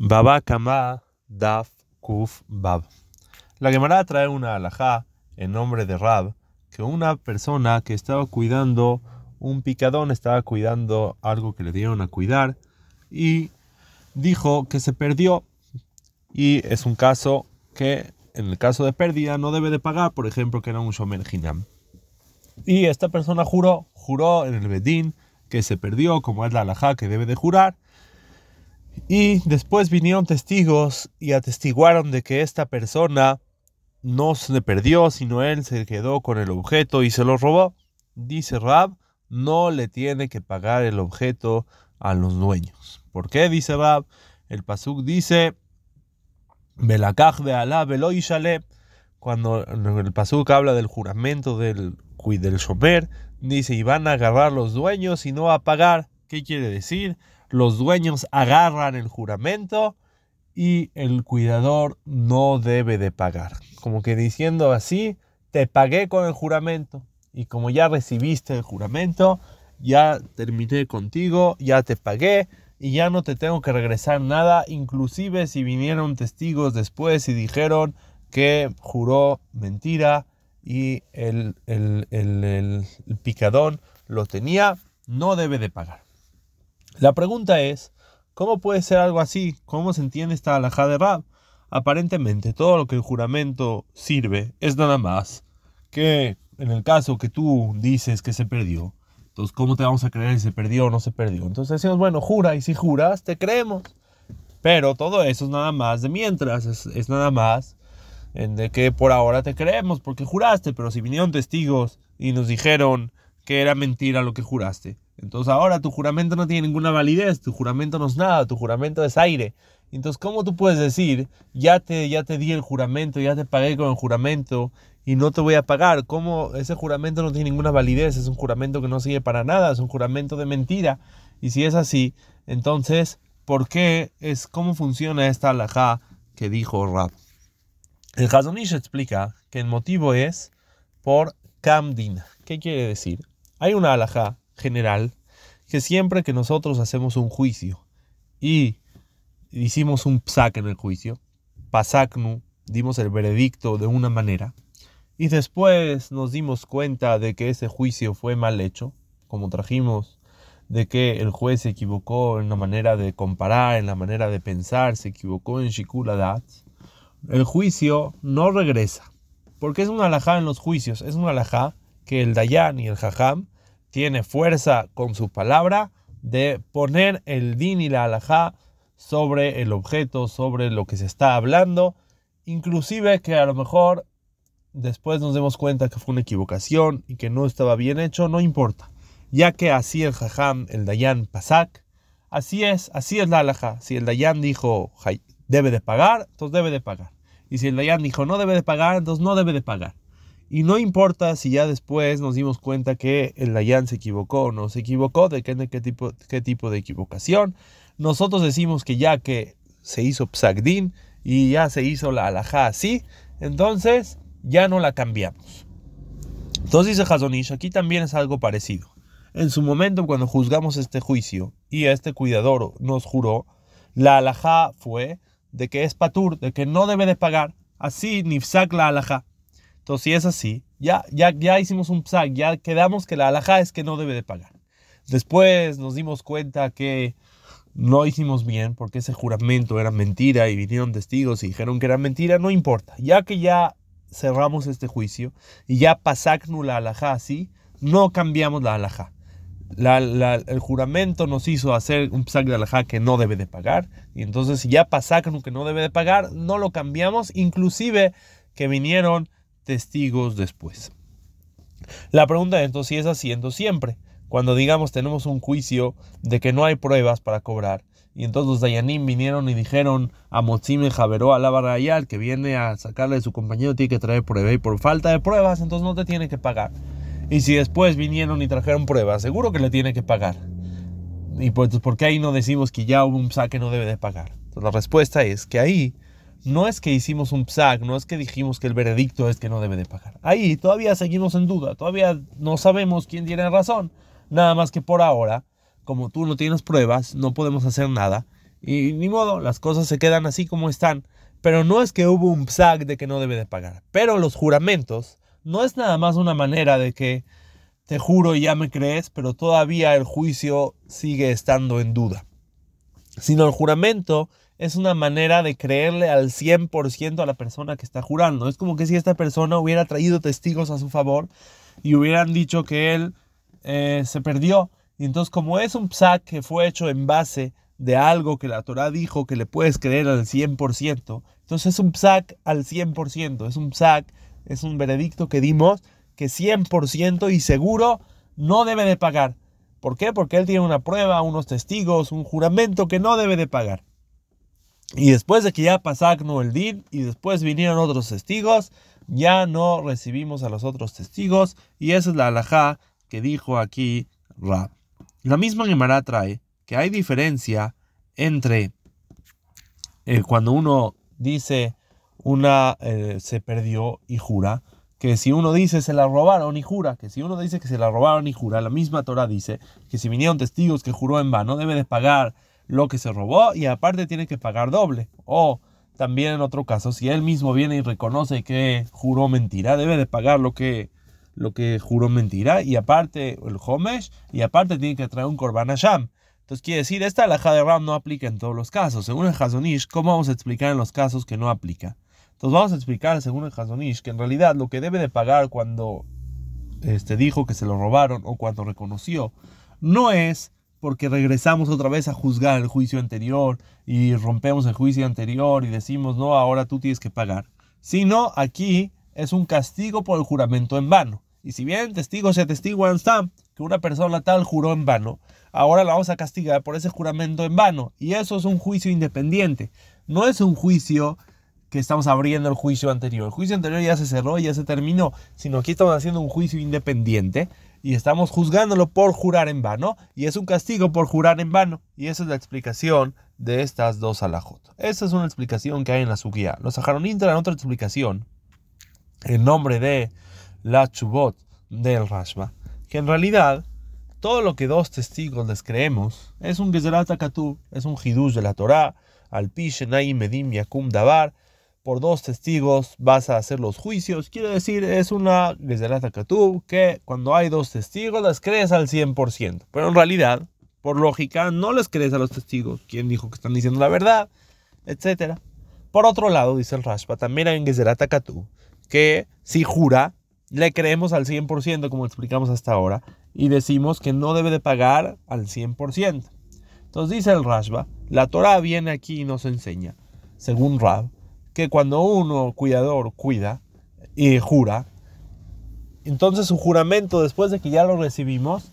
Baba Daf Kuf Bab. La Gemara trae una alajá en nombre de Rab, que una persona que estaba cuidando un picadón, estaba cuidando algo que le dieron a cuidar, y dijo que se perdió. Y es un caso que, en el caso de pérdida, no debe de pagar, por ejemplo, que era un Shomer Hinam. Y esta persona juró, juró en el Bedín que se perdió, como es la alajá que debe de jurar, y después vinieron testigos y atestiguaron de que esta persona no se perdió, sino él se quedó con el objeto y se lo robó. Dice Rab, no le tiene que pagar el objeto a los dueños. ¿Por qué? Dice Rab. El Pasuk dice, Belakaj de Alá, Cuando el Pasuk habla del juramento del, del Shomer, dice, y van a agarrar los dueños y no a pagar. ¿Qué quiere decir? Los dueños agarran el juramento y el cuidador no debe de pagar. Como que diciendo así, te pagué con el juramento y como ya recibiste el juramento, ya terminé contigo, ya te pagué y ya no te tengo que regresar nada, inclusive si vinieron testigos después y dijeron que juró mentira y el, el, el picadón lo tenía, no debe de pagar. La pregunta es, ¿cómo puede ser algo así? ¿Cómo se entiende esta alhaja de Rab? Aparentemente, todo lo que el juramento sirve es nada más que en el caso que tú dices que se perdió. Entonces, ¿cómo te vamos a creer si se perdió o no se perdió? Entonces decimos, bueno, jura, y si juras, te creemos. Pero todo eso es nada más de mientras, es, nada más en de que por ahora te creemos porque juraste, pero si vinieron testigos y nos dijeron que era mentira lo que juraste, entonces ahora tu juramento no tiene ninguna validez, tu juramento no es nada, tu juramento es aire. Entonces, ¿cómo tú puedes decir, ya te, ya te di el juramento, ya te pagué con el juramento y no te voy a pagar? ¿Cómo ese juramento no tiene ninguna validez? Es un juramento que no sirve para nada, es un juramento de mentira. Y si es así, entonces, ¿por qué es cómo funciona esta alajá que dijo Rab? El Hazonish explica que el motivo es por Kamdin. ¿Qué quiere decir? Hay una alajá general que siempre que nosotros hacemos un juicio y hicimos un psak en el juicio, pasaknu, dimos el veredicto de una manera, y después nos dimos cuenta de que ese juicio fue mal hecho, como trajimos de que el juez se equivocó en la manera de comparar, en la manera de pensar, se equivocó en shikuladat, el juicio no regresa, porque es una alajá en los juicios, es una alajá que el dayan y el jajam tiene fuerza con su palabra de poner el din y la alajá sobre el objeto, sobre lo que se está hablando, inclusive que a lo mejor después nos demos cuenta que fue una equivocación y que no estaba bien hecho, no importa, ya que así el jajam, el dayan pasak, así es, así es la alajá. Si el dayan dijo debe de pagar, entonces debe de pagar. Y si el dayan dijo no debe de pagar, entonces no debe de pagar. Y no importa si ya después nos dimos cuenta que el Dayan se equivocó o no se equivocó, de qué, qué, tipo, qué tipo de equivocación. Nosotros decimos que ya que se hizo Psagdin y ya se hizo la alajá así, entonces ya no la cambiamos. Entonces dice Hazonish, aquí también es algo parecido. En su momento, cuando juzgamos este juicio y este cuidador nos juró, la alajá fue de que es patur, de que no debe de pagar. Así, nifsak la alajá. Entonces, si es así, ya, ya, ya hicimos un psak, ya quedamos que la alhaja es que no debe de pagar. Después nos dimos cuenta que no hicimos bien porque ese juramento era mentira y vinieron testigos y dijeron que era mentira, no importa. Ya que ya cerramos este juicio y ya pasaknu la alhaja así, no cambiamos la alhaja. el juramento nos hizo hacer un psak de alhaja que no debe de pagar y entonces ya pasaknu que no debe de pagar, no lo cambiamos, inclusive que vinieron testigos después. La pregunta es entonces si es haciendo siempre. Cuando digamos tenemos un juicio de que no hay pruebas para cobrar, y entonces los Dayanim vinieron y dijeron a Motzime Javeró a la que viene a sacarle de su compañero tiene que traer prueba y por falta de pruebas entonces no te tiene que pagar. Y si después vinieron y trajeron pruebas, seguro que le tiene que pagar. Y pues, ¿por qué ahí no decimos que ya hubo un saque no debe de pagar? La respuesta es que ahí no es que hicimos un psac, no es que dijimos que el veredicto es que no debe de pagar. Ahí todavía seguimos en duda, todavía no sabemos quién tiene razón. Nada más que por ahora, como tú no tienes pruebas, no podemos hacer nada. y ni modo, las cosas se quedan así como están. Pero no es que hubo un psak de que no debe de pagar. Pero los juramentos no es nada más una manera de que te juro y ya me crees, pero todavía el juicio sigue estando en duda. Sino el juramento es una manera de creerle al 100% a la persona que está jurando. Es como que si esta persona hubiera traído testigos a su favor y hubieran dicho que él eh, se perdió. Y entonces como es un psak que fue hecho en base de algo que la Torah dijo que le puedes creer al 100%, entonces es un psak al 100%, es un psak, es un veredicto que dimos que 100% y seguro no debe de pagar. ¿Por qué? Porque él tiene una prueba, unos testigos, un juramento que no debe de pagar. Y después de que ya pasagno el din y después vinieron otros testigos, ya no recibimos a los otros testigos y esa es la alajá que dijo aquí Rab. La misma Gemara trae que hay diferencia entre eh, cuando uno dice una eh, se perdió y jura, que si uno dice se la robaron y jura, que si uno dice que se la robaron y jura, la misma Torah dice que si vinieron testigos que juró en vano, debe de pagar lo que se robó y aparte tiene que pagar doble. O también en otro caso, si él mismo viene y reconoce que juró mentira, debe de pagar lo que, lo que juró mentira y aparte el Homesh y aparte tiene que traer un Korban Hashem. Entonces quiere decir, esta alhaja de Ram no aplica en todos los casos. Según el Hazonish, ¿cómo vamos a explicar en los casos que no aplica? Entonces vamos a explicar, según el Hazonish, que en realidad lo que debe de pagar cuando este, dijo que se lo robaron o cuando reconoció, no es porque regresamos otra vez a juzgar el juicio anterior y rompemos el juicio anterior y decimos, no, ahora tú tienes que pagar. Sino aquí es un castigo por el juramento en vano. Y si bien testigos se atestiguan que una persona tal juró en vano, ahora la vamos a castigar por ese juramento en vano. Y eso es un juicio independiente. No es un juicio que estamos abriendo el juicio anterior. El juicio anterior ya se cerró, ya se terminó, sino aquí estamos haciendo un juicio independiente y estamos juzgándolo por jurar en vano y es un castigo por jurar en vano. Y esa es la explicación de estas dos alajot. Esa es una explicación que hay en la sugia. Los sajaronim traen otra explicación en nombre de la chubot del Rashba, que en realidad todo lo que dos testigos les creemos es un Gezerat Akatú, es un Hidush de la Torah, al Pishenai Medim Yakum Dabar, por dos testigos vas a hacer los juicios. Quiere decir, es una Gezerat Katub que cuando hay dos testigos las crees al 100%. Pero en realidad, por lógica, no les crees a los testigos. ¿Quién dijo que están diciendo la verdad? Etcétera. Por otro lado, dice el Rashba, también hay en Gezerat Katub que si jura, le creemos al 100%, como explicamos hasta ahora, y decimos que no debe de pagar al 100%. Entonces dice el Rashba, la Torah viene aquí y nos enseña, según Rab, que cuando uno, cuidador, cuida y jura, entonces su juramento, después de que ya lo recibimos,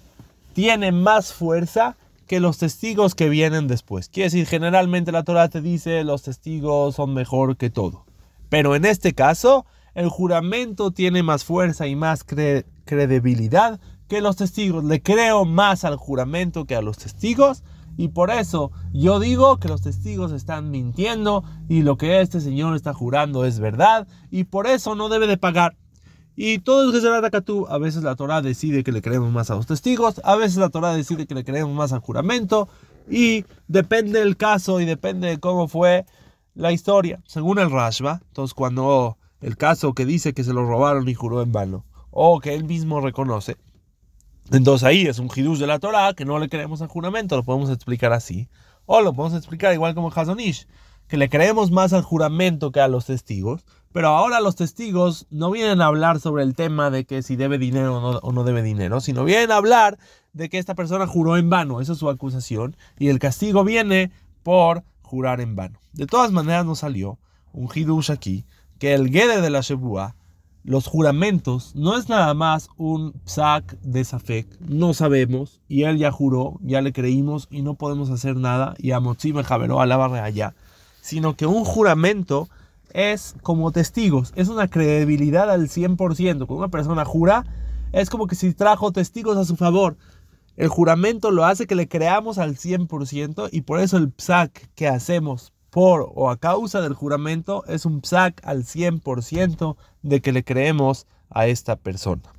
tiene más fuerza que los testigos que vienen después. Quiere decir, generalmente la Torah te dice los testigos son mejor que todo. Pero en este caso, el juramento tiene más fuerza y más credibilidad que los testigos. Le creo más al juramento que a los testigos y por eso yo digo que los testigos están mintiendo y lo que este señor está jurando es verdad y por eso no debe de pagar. Y todo es que tú. A veces la Torah decide que le creemos más a los testigos, a veces la Torah decide que le creemos más al juramento y depende del caso y depende de cómo fue la historia. Según el Rashba, entonces cuando el caso que dice que se lo robaron y juró en vano o que él mismo reconoce, entonces ahí es un hidush de la Torah que no le creemos al juramento, lo podemos explicar así. O lo podemos explicar igual como Hazonish, que le creemos más al juramento que a los testigos. Pero ahora los testigos no vienen a hablar sobre el tema de que si debe dinero o no, o no debe dinero, sino vienen a hablar de que esta persona juró en vano. Esa es su acusación. Y el castigo viene por jurar en vano. De todas maneras nos salió un hidush aquí, que el Geder de la Shebua los juramentos no es nada más un psak de no sabemos, y él ya juró, ya le creímos y no podemos hacer nada, y a Motzime Javeró barre allá, sino que un juramento es como testigos, es una credibilidad al 100%. Cuando una persona jura, es como que si trajo testigos a su favor. El juramento lo hace que le creamos al 100% y por eso el psak que hacemos por o a causa del juramento es un psak al 100% de que le creemos a esta persona.